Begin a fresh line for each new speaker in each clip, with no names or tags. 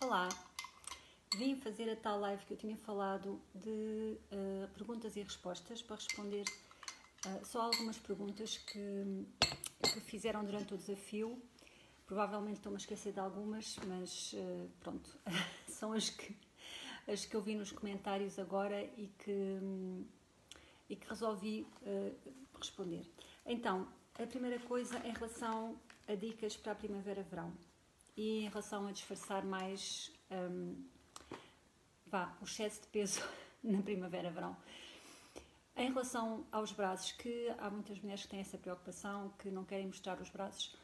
Olá, vim fazer a tal live que eu tinha falado de eh, perguntas e respostas para responder eh, só algumas perguntas que, que fizeram durante o desafio. Provavelmente estou-me a esquecer de algumas, mas eh, pronto, são as que, as que eu vi nos comentários agora e que, e que resolvi eh, responder. Então, a primeira coisa em relação a dicas para a primavera-verão e em relação a disfarçar mais hum, vá, o excesso de peso na primavera-verão. Em relação aos braços, que há muitas mulheres que têm essa preocupação, que não querem mostrar os braços,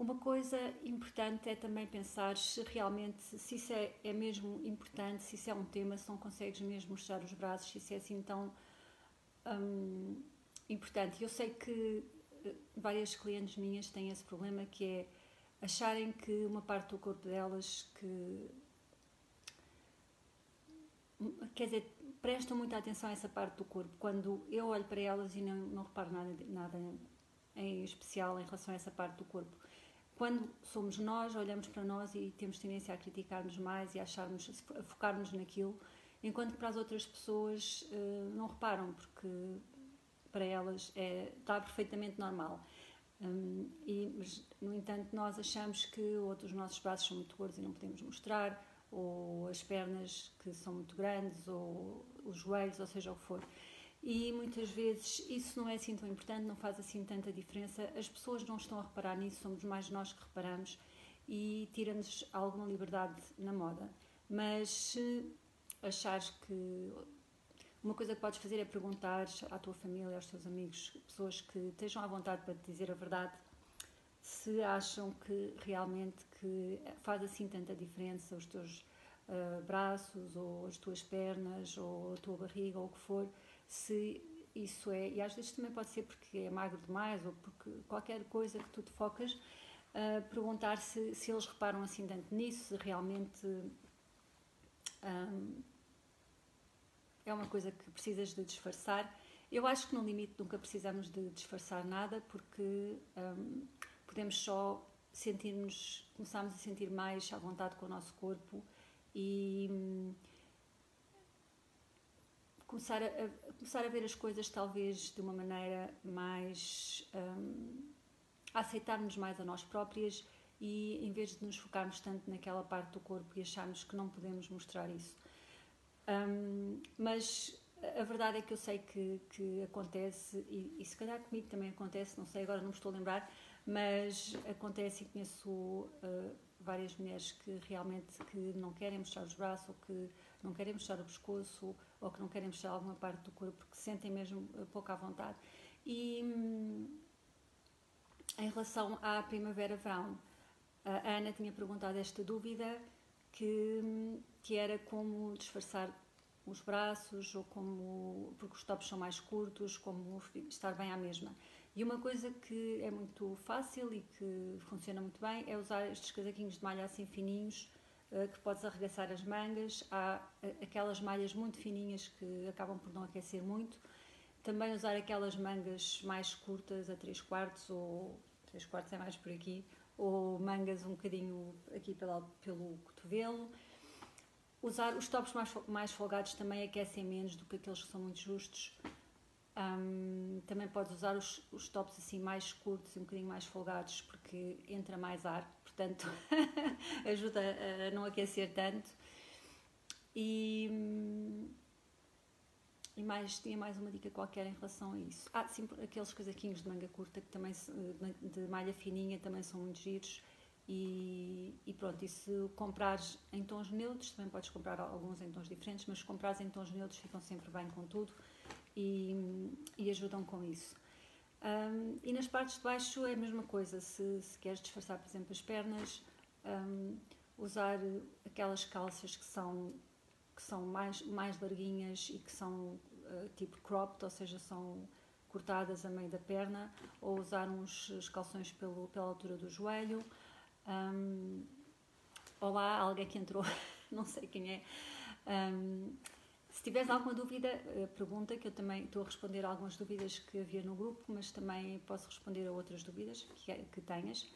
uma coisa importante é também pensar se realmente, se isso é, é mesmo importante, se isso é um tema, se não consegues mesmo mostrar os braços, se isso é assim tão hum, importante. Eu sei que eh, várias clientes minhas têm esse problema que é acharem que uma parte do corpo delas que quer dizer, prestam muita atenção a essa parte do corpo. Quando eu olho para elas e não, não reparo nada, nada em especial em relação a essa parte do corpo. Quando somos nós, olhamos para nós e temos tendência a criticar-nos mais e a, acharmos, a focar-nos naquilo, enquanto que para as outras pessoas uh, não reparam, porque para elas é, está perfeitamente normal. Um, e, mas, no entanto, nós achamos que outros nossos braços são muito gordos e não podemos mostrar, ou as pernas que são muito grandes, ou os joelhos, ou seja o que for. E muitas vezes isso não é assim tão importante, não faz assim tanta diferença. As pessoas não estão a reparar nisso, somos mais nós que reparamos e tira-nos alguma liberdade na moda. Mas se achares que uma coisa que podes fazer é perguntar à tua família, aos teus amigos, pessoas que estejam à vontade para te dizer a verdade, se acham que realmente que faz assim tanta diferença os teus uh, braços ou as tuas pernas ou a tua barriga ou o que for, se isso é, e às vezes também pode ser porque é magro demais ou porque qualquer coisa que tu te focas, uh, perguntar se, se eles reparam assim tanto nisso, se realmente um, é uma coisa que precisas de disfarçar. Eu acho que no limite nunca precisamos de disfarçar nada porque um, podemos só sentir-nos, começarmos a sentir mais à vontade com o nosso corpo e começar, a, a, começar a ver as coisas talvez de uma maneira mais um, a aceitarmos mais a nós próprias e em vez de nos focarmos tanto naquela parte do corpo e acharmos que não podemos mostrar isso. Um, mas a verdade é que eu sei que, que acontece, e, e, se calhar comigo também acontece, não sei, agora não me estou a lembrar, mas acontece e conheço uh, várias mulheres que realmente que não querem mostrar os braços ou que não querem mostrar o pescoço ou que não querem mostrar alguma parte do corpo porque sentem mesmo uh, pouco à vontade. E hum, em relação à primavera-verão, a Ana tinha perguntado esta dúvida que, hum, que era como disfarçar os braços ou como porque os tops são mais curtos, como estar bem à mesma. E uma coisa que é muito fácil e que funciona muito bem é usar estes casaquinhos de malha assim fininhos eh, que podes arregaçar as mangas. Há eh, aquelas malhas muito fininhas que acabam por não aquecer muito. Também usar aquelas mangas mais curtas a 3 quartos ou 3 quartos é mais por aqui, ou mangas um bocadinho aqui pelo, pelo cotovelo. Usar os tops mais, mais folgados também aquecem menos do que aqueles que são muito justos. Também podes usar os, os, tops assim mais curtos e um bocadinho mais folgados porque entra mais ar, portanto ajuda a não aquecer tanto. E, e mais, tinha mais uma dica qualquer em relação a isso. Ah, sim, aqueles casaquinhos de manga curta que também de malha fininha também são muito giros. E, e, pronto, e se comprares em tons neutros, também podes comprar alguns em tons diferentes, mas se comprares em tons neutros ficam sempre bem com tudo e, e ajudam com isso. Um, e nas partes de baixo é a mesma coisa, se, se queres disfarçar, por exemplo, as pernas, um, usar aquelas calças que são, que são mais, mais larguinhas e que são uh, tipo cropped, ou seja, são cortadas a meio da perna, ou usar uns calções pelo, pela altura do joelho. Um, olá, alguém que entrou, não sei quem é. Um, Se tiveres alguma dúvida, eh, pergunta, que eu também estou a responder algumas dúvidas que havia no grupo, mas também posso responder a outras dúvidas que, tenhas.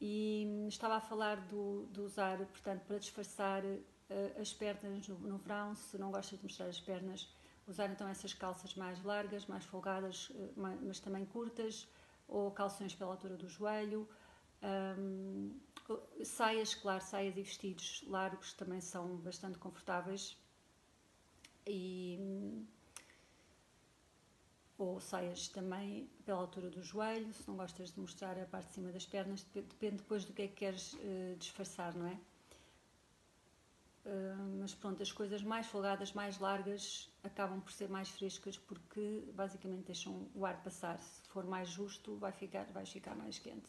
E estava a falar do, do usar, portanto, para disfarçar uh, as pernas no, no, verão, se não gostas de mostrar as pernas, usar então essas calças mais largas, mais folgadas, uh, mas também curtas, ou calções pela altura do joelho. Um, saias, claro, saias e vestidos largos também são bastante confortáveis e ou saias também pela altura do joelho, se não gostas de mostrar a parte de cima das pernas, depende depois do que é que queres uh, disfarçar, não é? Uh, mas pronto, as coisas mais folgadas, mais largas, acabam por ser mais frescas porque basicamente deixam o ar passar. Se for mais justo, vai ficar, vai ficar mais quente.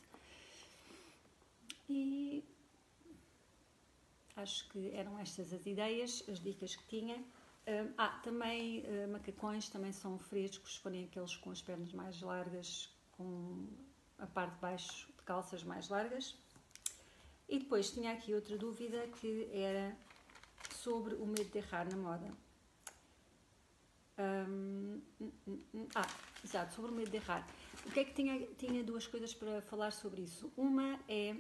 E acho que eram estas as ideias, as dicas que tinha. Uh, ah, também uh, macacões também são frescos, forem aqueles com as pernas mais largas, com a parte de baixo de calças mais largas. E depois tinha aqui outra dúvida que era sobre o medo de errar na moda. Um, um, um, ah, exato, sobre o medo de errar. O que é que tinha? Tinha duas coisas para falar sobre isso. Uma é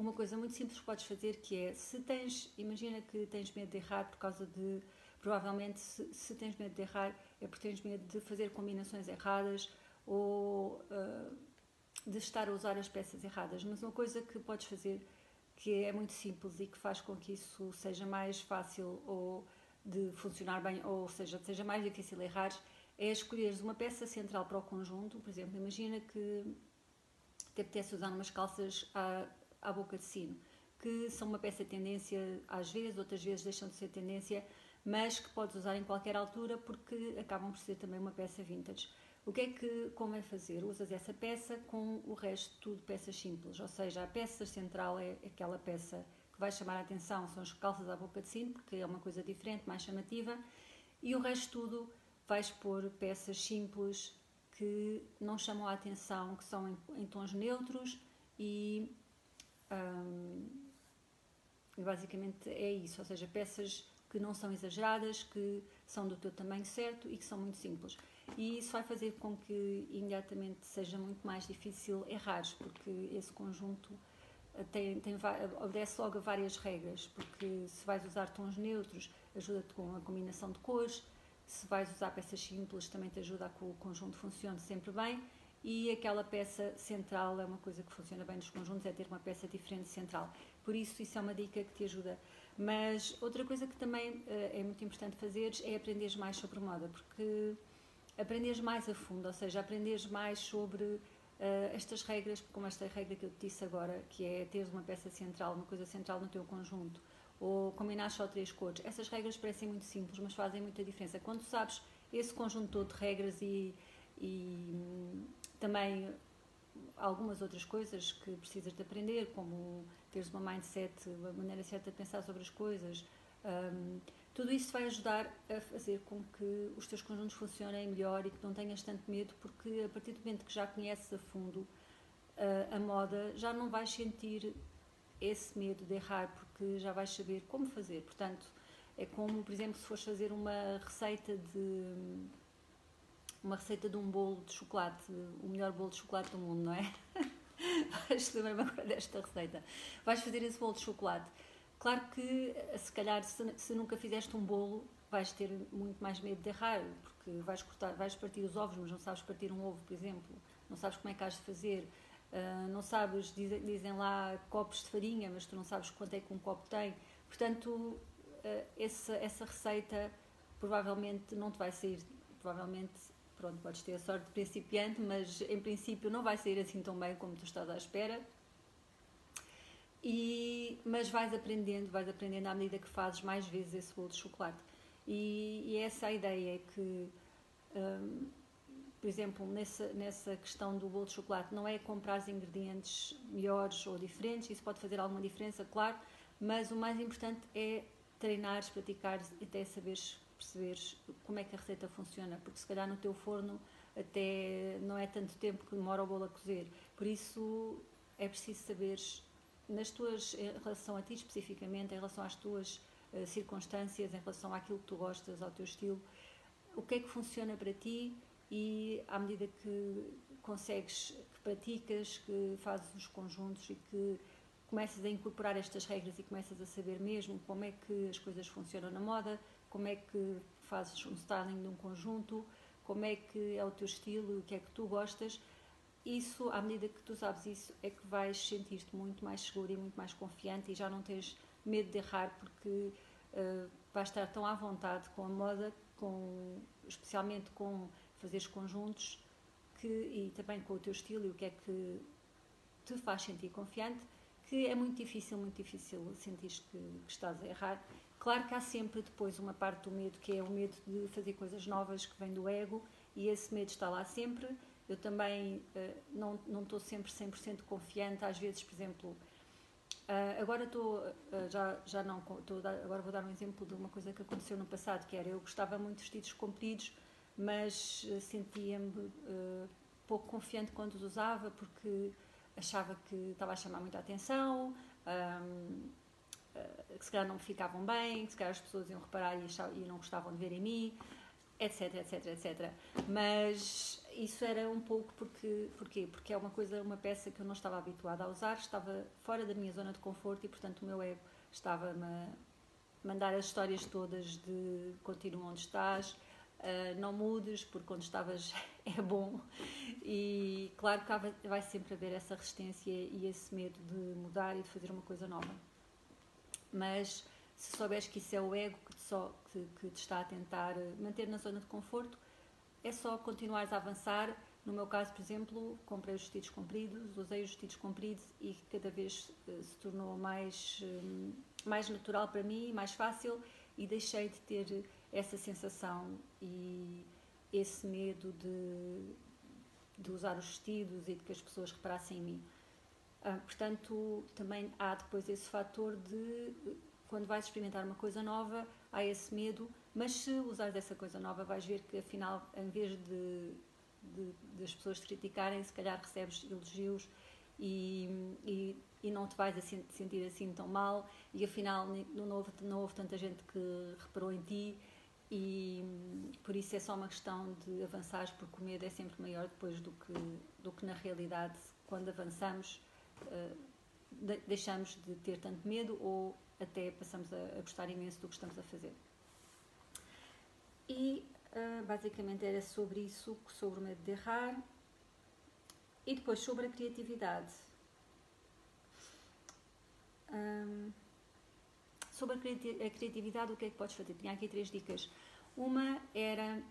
uma coisa muito simples que podes fazer que é se tens, imagina que tens medo de errar por causa de provavelmente se, se tens medo de errar é porque tens medo de fazer combinações erradas ou uh, de estar a usar as peças erradas, mas uma coisa que podes fazer que é muito simples e que faz com que isso seja mais fácil ou de funcionar bem, ou seja, seja mais difícil errar, é escolheres uma peça central para o conjunto. Por exemplo, imagina que te apetece usar umas calças à, à boca de sino, que são uma peça tendência às vezes, outras vezes deixam de ser tendência, mas que podes usar em qualquer altura porque acabam por ser também uma peça vintage. O que é que convém fazer? Usas essa peça com o resto tudo peças simples, ou seja, a peça central é aquela peça que vai chamar a atenção, são as calças à boca de sino, porque é uma coisa diferente, mais chamativa, e o resto tudo vais pôr peças simples, que não chamam a atenção, que são em, em tons neutros e, um, basicamente é isso, ou seja, peças que não são exageradas, que são do teu tamanho certo e que são muito simples. E isso vai fazer com que imediatamente seja muito mais difícil errares, porque esse conjunto eh, tem, tem, obedece logo a várias regras, porque se vais usar tons neutros, ajuda-te com a combinação de cores, se vais usar peças simples, também te ajuda a que o conjunto funcione sempre bem. E aquela peça central é uma coisa que funciona bem nos conjuntos, é ter uma peça diferente central. Por isso, isso é uma dica que te ajuda. Mas outra coisa que também uh, é muito importante fazeres é aprenderes mais sobre moda, porque aprenderes mais a fundo, ou seja, aprenderes mais sobre uh, estas regras, como esta regra que eu te disse agora, que é teres uma peça central, uma coisa central no teu conjunto, ou combinar só três cores. Essas regras parecem muito simples, mas fazem muita diferença. Quando sabes esse conjunto todo de regras e, e também algumas outras coisas que precisas de aprender, como teres uma mindset, uma maneira certa de pensar sobre as coisas, um, tudo isso vai ajudar a fazer com que os teus conjuntos funcionem melhor e que não tenhas tanto medo, porque a partir do momento que já conheces a fundo uh, a moda, já não vais sentir esse medo de errar, porque já vais saber como fazer. Portanto, é como, por exemplo, se fores fazer uma receita de uma receita de um bolo de chocolate, o melhor bolo de chocolate do mundo, não é? vais lembrar-me agora desta receita. Vais fazer esse bolo de chocolate. Claro que, se calhar, se, se, nunca fizeste um bolo, vais ter muito mais medo de errar, porque vais cortar, vais partir os ovos, mas não sabes partir um ovo, por exemplo. Não sabes como é que has de fazer Uh, não sabes, dizem, dizem, lá copos de farinha, mas tu não sabes quanto é que um copo tem. Portanto, uh, essa, essa receita provavelmente não te vai sair, provavelmente, pronto, podes ter a sorte de principiante, mas em princípio não vai sair assim tão bem como tu estás à espera. E, mas vais aprendendo, vais aprendendo à medida que fazes mais vezes esse bolo de chocolate. E, e essa é a ideia, é que um, ah, por exemplo, nessa, nessa questão do bolo de chocolate, não é comprar ingredientes melhores ou diferentes, isso pode fazer alguma diferença, claro, mas o mais importante é treinares, praticares até saberes, perceberes como é que a receita funciona, porque se calhar no teu forno até não é tanto tempo que demora o bolo a cozer, por isso é preciso saberes nas tuas, em relação a ti especificamente, em relação às tuas uh, circunstâncias, em relação àquilo que tu gostas, ao teu estilo, o que é que funciona para ti e à medida que consegues, que praticas, que fazes os conjuntos e que começas a incorporar estas regras e começas a saber mesmo como é que as coisas funcionam na moda, como é que fazes um styling de um conjunto, como é que é o teu estilo, o que é que tu gostas, isso, à medida que tu sabes isso, é que vais sentir-te muito mais seguro e muito mais confiante e já não tens medo de errar porque uh, vais estar tão à vontade com a moda, com, especialmente com fazeres conjuntos que, e também com o teu estilo e o que é que te faz sentir confiante, que é muito difícil, muito difícil sentir que, que estás a errar. Claro que há sempre depois uma parte do medo que é o medo de fazer coisas novas que vem do ego e esse medo está lá sempre eu também uh, não, não estou sempre 100% confiante, às vezes, por exemplo, uh, agora estou, uh, já, já não, dar, agora vou dar um exemplo de uma coisa que aconteceu no passado, que era, eu gostava muito de vestidos compridos, mas sentia-me pouco confiante quando os usava, porque achava que estava a chamar muita atenção, um, que se calhar não ficavam bem, que se calhar as pessoas iam reparar e, achavam, e não gostavam de ver em mim, etc, etc, etc. Mas isso era um pouco porque, porquê? Porque é uma coisa, uma peça que eu não estava habituada a usar, estava fora da minha zona de conforto e, portanto, o meu ego estava-me a mandar as histórias todas de continua onde estás, uh, não mudes, porque onde estavas é bom. E claro que vai sempre haver essa resistência e esse medo de mudar e de fazer uma coisa nova. Mas se souberes que isso é o ego que te, só, que, que te está a tentar manter na zona de conforto, é só continuares a avançar. No meu caso, por exemplo, comprei os vestidos compridos, usei os vestidos compridos e cada vez uh, se tornou mais, mais natural para mim, mais fácil e deixei de ter essa sensação e esse medo de, de usar os vestidos e de que as pessoas reparassem em mim. Uh, portanto, também há depois esse fator de quando vais experimentar uma coisa nova, há esse medo, mas se usares essa coisa nova, vais ver que afinal, em vez de, de, de as pessoas te criticarem, se calhar recebes elogios e, e, e, não te vais assim, sentir assim tão mal, e afinal não houve, não houve tanta gente que reparou em ti. E por isso é só uma questão de avançar, porque o medo é sempre maior depois do que, do que na realidade, quando avançamos, uh, deixamos de ter tanto medo ou até passamos a, gostar imenso do que estamos a fazer. E uh, basicamente era sobre isso, sobre o medo de errar. E depois sobre a criatividade. Um, sobre a criatividade, o que é que podes fazer? Tinha aqui três dicas. Uma era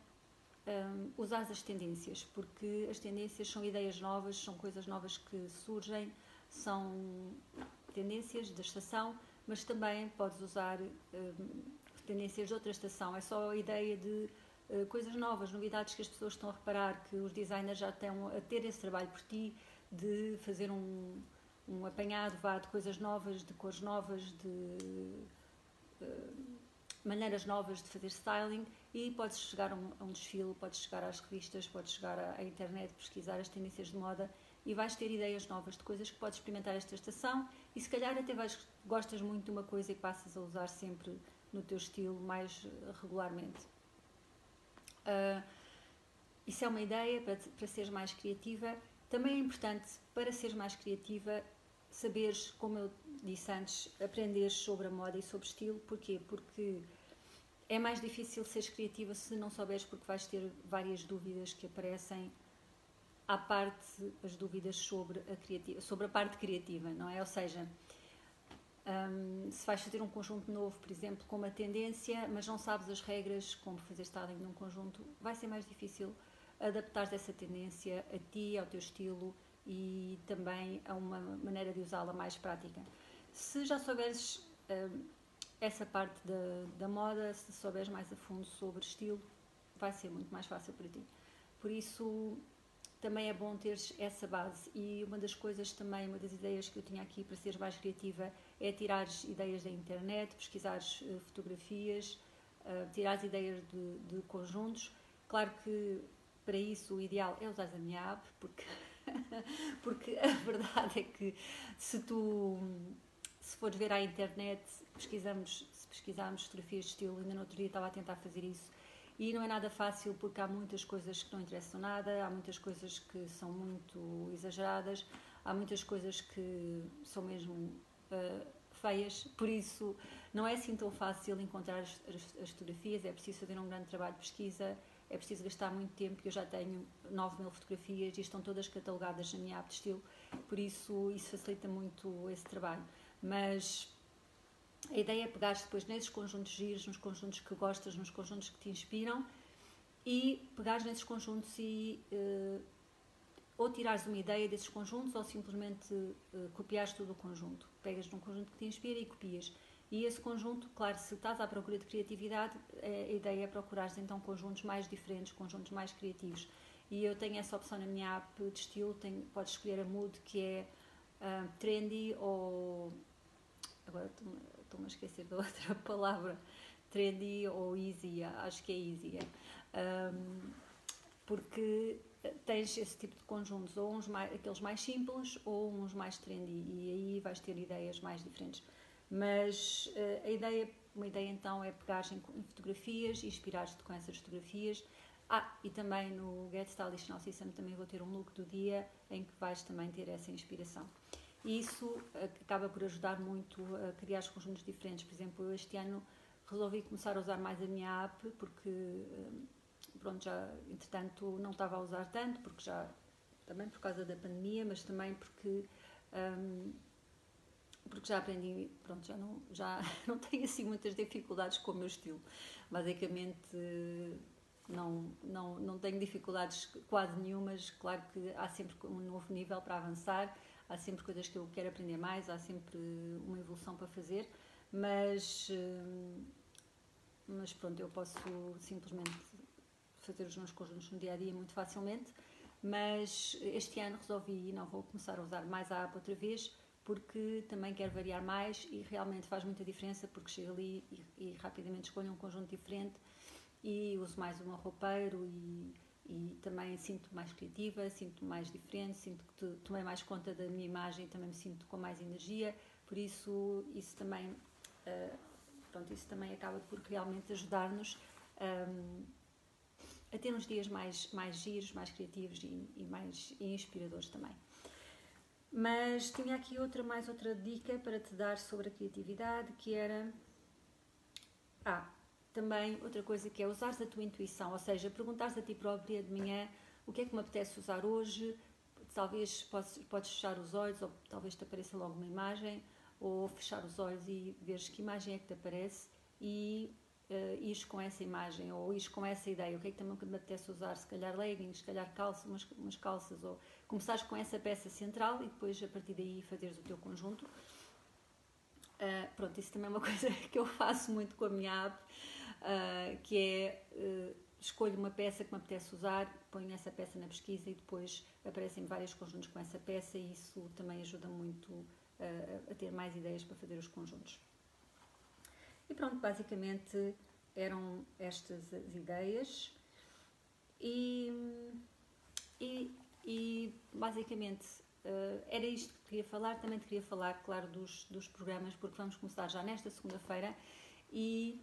um, usar as tendências, porque as tendências são ideias novas, são coisas novas que surgem, são tendências da estação mas também podes usar uh, tendências de outra estação. É só a ideia de uh, coisas novas, novidades que as pessoas estão a reparar, que os designers já estão a ter esse trabalho por ti, de fazer um, um apanhado vá, de coisas novas, de cores novas, de maneiras novas de fazer styling e podes chegar a um, a um, desfile, podes chegar às revistas, podes chegar à, à internet, pesquisar as tendências de moda e vais ter ideias novas de coisas que podes experimentar esta estação e se calhar até vais, gostas muito de uma coisa e passas a usar sempre no teu estilo mais regularmente. Uh, isso é uma ideia para, para seres mais criativa. Também é importante, para seres mais criativa, saberes, como eu disse antes, aprender sobre a moda e sobre estilo. Porquê? Porque é mais difícil seres criativa se não souberes, porque vais ter várias dúvidas que aparecem à parte as dúvidas sobre a, criativa, sobre a parte criativa, não é? Ou seja, um, se vais fazer um conjunto novo, por exemplo, com uma tendência, mas não sabes as regras, como fazer styling num conjunto, vai ser mais difícil adaptar essa tendência a ti, ao teu estilo e também a uma maneira de usá-la mais prática. Se já souberes um, essa parte da, da moda, se souberes mais a fundo sobre estilo, vai ser muito mais fácil para ti. Por isso, também é bom teres essa base. E uma das coisas também, uma das ideias que eu tinha aqui para seres mais criativa é tirares ideias da internet, pesquisares uh, fotografias, uh, tirares ideias de, de, conjuntos. Claro que para isso o ideal é usar a minha app, porque, porque a verdade é que se tu, se fores ver à internet, pesquisamos, se pesquisarmos fotografias de estilo, ainda no outro dia estava a tentar fazer isso, e não é nada fácil porque há muitas coisas que não interessam nada, há muitas coisas que são muito exageradas, há muitas coisas que são mesmo uh, feias, por isso não é assim tão fácil encontrar as, as, as, fotografias, é preciso fazer um grande trabalho de pesquisa, é preciso gastar muito tempo, eu já tenho 9 mil fotografias e estão todas catalogadas na minha app de estilo, por isso isso facilita muito esse trabalho. Mas a ideia é pegar depois nesses conjuntos giros, nos conjuntos que gostas, nos conjuntos que te inspiram e pegar nesses conjuntos e uh, ou tirares uma ideia desses conjuntos ou simplesmente uh, copiares todo o conjunto. Pegas num conjunto que te inspira e copias. E esse conjunto, claro, se estás à procura de criatividade, a ideia é procurares então conjuntos mais diferentes, conjuntos mais criativos. E eu tenho essa opção na minha app de estilo, tenho, podes escolher a mood que é uh, trendy ou. Agora estou-me a esquecer da outra palavra. Trendy ou easy, acho que é easy. É. Um, porque tens esse tipo de conjuntos, ou uns mais, aqueles mais simples ou uns mais trendy, e aí vais ter ideias mais diferentes. Mas uh, a ideia, uma ideia então é pegar em, em fotografias inspirar-te com essas fotografias. Ah, e também no Get Stylish Now System também vou ter um look do dia em que vais também ter essa inspiração. E isso uh, acaba por ajudar muito a criar conjuntos diferentes. Por exemplo, eu este ano resolvi começar a usar mais a minha app porque uh, pronto, já entretanto não estava a usar tanto, porque já também por causa da pandemia, mas também porque um, porque já aprendi, pronto, já não, já não tenho assim muitas dificuldades com o meu estilo. Basicamente não, não, não tenho dificuldades quase nenhumas, claro que há sempre um novo nível para avançar, há sempre coisas que eu quero aprender mais, há sempre uma evolução para fazer, mas, hum, mas pronto, eu posso simplesmente fazer os meus conjuntos no dia a dia muito facilmente, mas este ano resolvi e não vou começar a usar mais a app outra vez porque também quero variar mais e realmente faz muita diferença porque chego ali e, e rapidamente escolho um conjunto diferente e uso mais meu roupeiro e, e também sinto mais criativa, sinto mais diferente, sinto que tomei mais conta da minha imagem e também me sinto com mais energia, por isso isso também uh, pronto, isso também acaba por realmente ajudar-nos um, a ter uns dias mais, mais giros, mais criativos e, e mais inspiradores também. Mas tinha aqui outra, mais outra dica para te dar sobre a criatividade, que era. Ah, também outra coisa que é usares a tua intuição, ou seja, perguntares a ti própria de manhã o que é que me apetece usar hoje, talvez podes, podes fechar os olhos, ou talvez te apareça logo uma imagem, ou fechar os olhos e veres que imagem é que te aparece e uh, ires com essa imagem ou ires com essa ideia, o que é que também me apetece usar, se calhar leggings, se calhar calça, umas, umas calças, ou começares com essa peça central e depois a partir daí fazeres o teu conjunto. Uh, pronto, isso também é uma coisa que eu faço muito com a minha app, uh, que é uh, escolho uma peça que me apetece usar, ponho essa peça na pesquisa e depois aparecem vários conjuntos com essa peça e isso também ajuda muito a ter mais ideias para fazer os conjuntos. E pronto, basicamente eram estas as ideias e, e, e basicamente uh, era isto que queria falar. Também te queria falar, claro, dos, dos programas, porque vamos começar já nesta segunda-feira e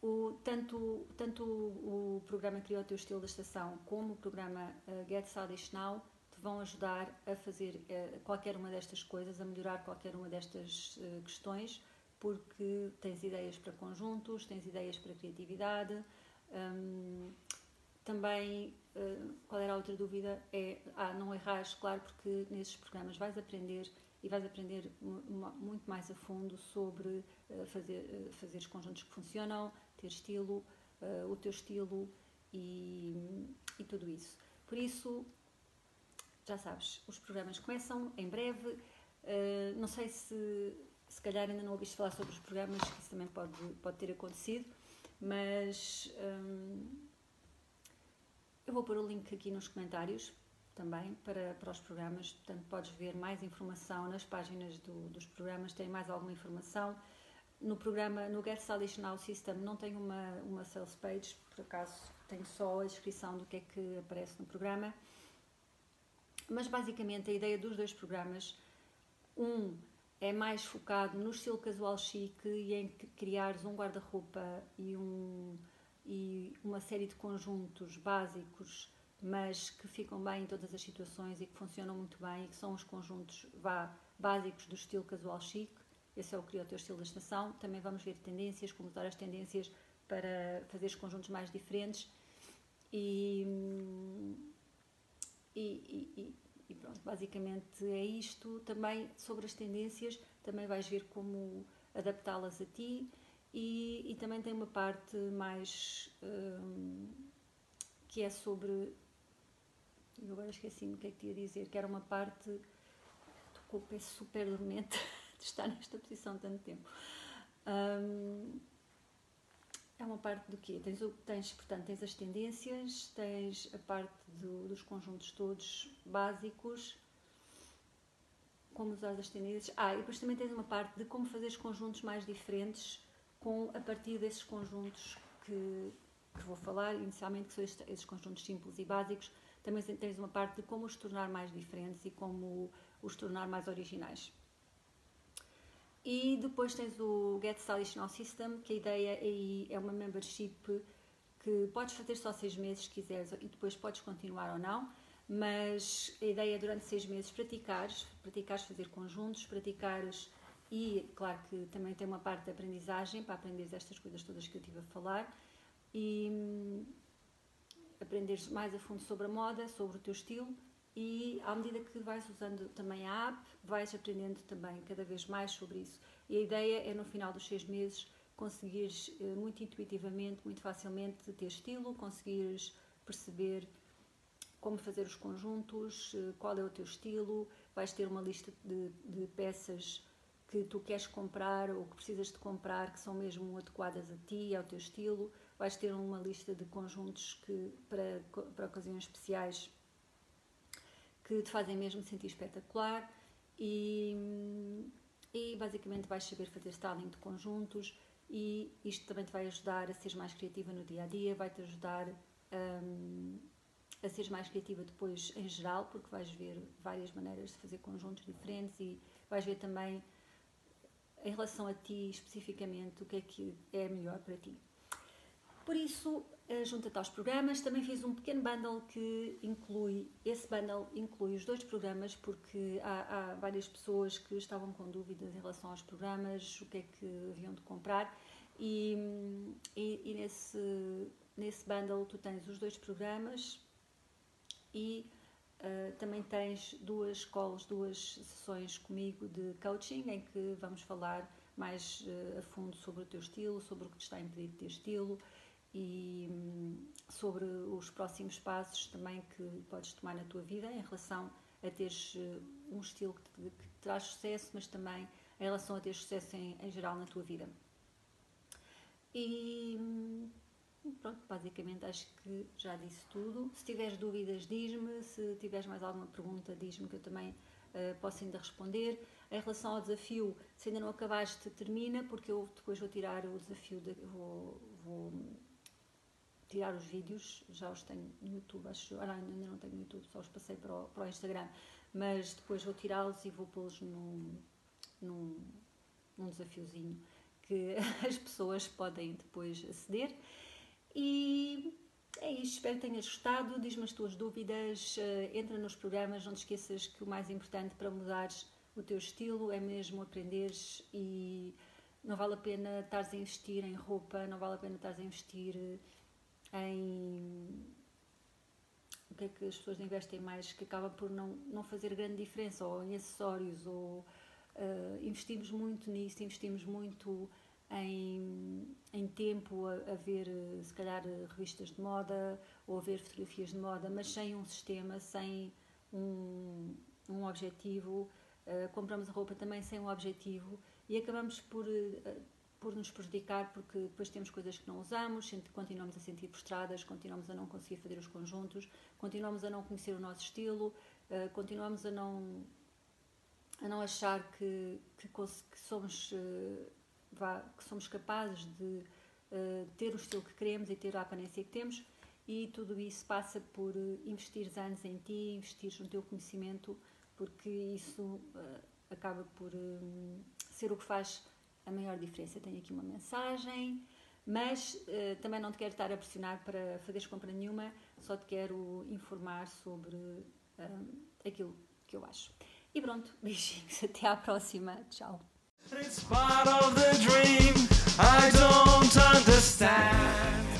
o, tanto, tanto o, o programa Cria o Teu Estilo da Estação como o programa uh, Get Stylish Now te vão ajudar a fazer uh, qualquer uma destas coisas, a melhorar qualquer uma destas uh, questões porque tens ideias para conjuntos, tens ideias para criatividade. Um, também, uh, qual era a outra dúvida? É, ah, não errares, claro, porque nesses programas vais aprender e vais aprender muito mais a fundo sobre uh, fazer, uh, fazer os conjuntos que funcionam, ter estilo, o teu estilo e, e tudo isso. Por isso, já sabes, os programas começam em breve. não sei se se calhar ainda não ouviste falar sobre os programas, que isso também pode, pode ter acontecido, mas hum, eu vou pôr o link aqui nos comentários também para, para os programas, portanto podes ver mais informação nas páginas do, dos programas, tem mais alguma informação. No programa, no Get Stylish Now System não tem uma, uma sales page, por acaso tem só a descrição do que é que aparece no programa. Mas basicamente a ideia dos dois programas, um é mais focado no estilo casual chique e em criares um guarda-roupa e, um, e uma série de conjuntos básicos, mas que ficam bem em todas as situações e que funcionam muito bem e que são os conjuntos vá, básicos do estilo casual chique. Esse é o Cria o Teu Estilo da Estação. Também vamos ver tendências, como usar as tendências para fazer os conjuntos mais diferentes. E, e, e, e pronto, basicamente é isto. Também sobre as tendências, também vais ver como adaptá-las a ti. E, e, também tem uma parte mais hum, que é sobre. Eu agora esqueci-me o que é que ia dizer, que era uma parte. Estou com o super dormente de estar nesta posição tanto tempo. Hum, é uma parte do quê? Tens, tens, portanto, tens as tendências, tens a parte do, dos conjuntos todos básicos, como usar as tendências. Ah, e depois também tens uma parte de como fazer os conjuntos mais diferentes com a partir desses conjuntos que, que vou falar inicialmente, que são estes, esses conjuntos simples e básicos. Também tens uma parte de como os tornar mais diferentes e como os tornar mais originais. E depois tens o Get Stylish System, que a ideia aí é uma membership que podes fazer só seis meses se quiseres e depois podes continuar ou não, mas a ideia é durante seis meses praticares, praticares fazer conjuntos, praticares e claro que também tem uma parte de aprendizagem para aprenderes estas coisas todas que eu estive a falar e hum, aprenderes mais a fundo sobre a moda, sobre o teu estilo e à medida que vais usando também a app, vais aprendendo também cada vez mais sobre isso. E a ideia é no final dos seis meses conseguires eh, muito intuitivamente, muito facilmente ter estilo, conseguires perceber como fazer os conjuntos, eh, qual é o teu estilo, vais ter uma lista de, de peças que tu queres comprar ou que precisas de comprar que são mesmo adequadas a ti, ao teu estilo, vais ter uma lista de conjuntos que para, para ocasiões especiais que te fazem mesmo sentir espetacular e, e basicamente vais saber fazer styling de conjuntos e isto também te vai ajudar a seres mais criativa no dia a dia, vai te ajudar um, a seres mais criativa depois em geral, porque vais ver várias maneiras de fazer conjuntos diferentes e vais ver também em relação a ti especificamente o que é que é melhor para ti. Por isso, eh, junta-te aos programas. Também fiz um pequeno bundle que inclui, esse bundle inclui os dois programas, porque há, há, várias pessoas que estavam com dúvidas em relação aos programas, o que é que haviam de comprar. E, e, e nesse, nesse bundle tu tens os dois programas e uh, também tens duas calls, duas sessões comigo de coaching, em que vamos falar mais uh, a fundo sobre o teu estilo, sobre o que te está a impedir de ter estilo e hum, sobre os próximos passos também que podes tomar na tua vida em relação a teres eh, um estilo que te, que traz sucesso, mas também em relação a ter sucesso em, em geral na tua vida. E hum, pronto, basicamente acho que já disse tudo. Se tiveres dúvidas, diz-me. Se tiveres mais alguma pergunta, diz-me que eu também uh, posso ainda responder. Em relação ao desafio, se ainda não acabaste, termina, porque eu depois vou tirar o desafio, de, vou, vou tirar os vídeos, já os tenho no YouTube, acho, ah, ainda não tenho no YouTube, só os passei para o, para o Instagram, mas depois vou tirá-los e vou pô-los num, num, num desafiozinho que as pessoas podem depois aceder. E é isto, espero que tenhas gostado. Diz-me as tuas dúvidas, eh, entra nos programas, não te esqueças que o mais importante para mudares o teu estilo é mesmo aprenderes e não vale a pena estares a investir em roupa, não vale a pena estares a investir em o que é que as pessoas investem mais que acaba por não, não fazer grande diferença, ou em acessórios, ou uh, investimos muito nisso, investimos muito em, em tempo a, a, ver, se calhar, revistas de moda ou a ver fotografias de moda, mas sem um sistema, sem um, um objetivo. Uh, compramos a roupa também sem um objetivo e acabamos por uh, por nos prejudicar, porque depois temos coisas que não usamos, continuamos a sentir frustradas, continuamos a não conseguir fazer os conjuntos, continuamos a não conhecer o nosso estilo, uh, continuamos a não, a não achar que, que, que somos, vá, que somos capazes de uh, ter o estilo que queremos e ter a aparência que temos. E tudo isso passa por investir anos em ti, investir no teu conhecimento, porque isso acaba por hum, ser o que faz a maior diferença. Tenho aqui uma mensagem, mas uh, também não te quero estar a pressionar para fazeres compra nenhuma, só te quero informar sobre um, aquilo que eu acho. E pronto, beijinhos, até à próxima, tchau.
It's part of the dream. I don't understand.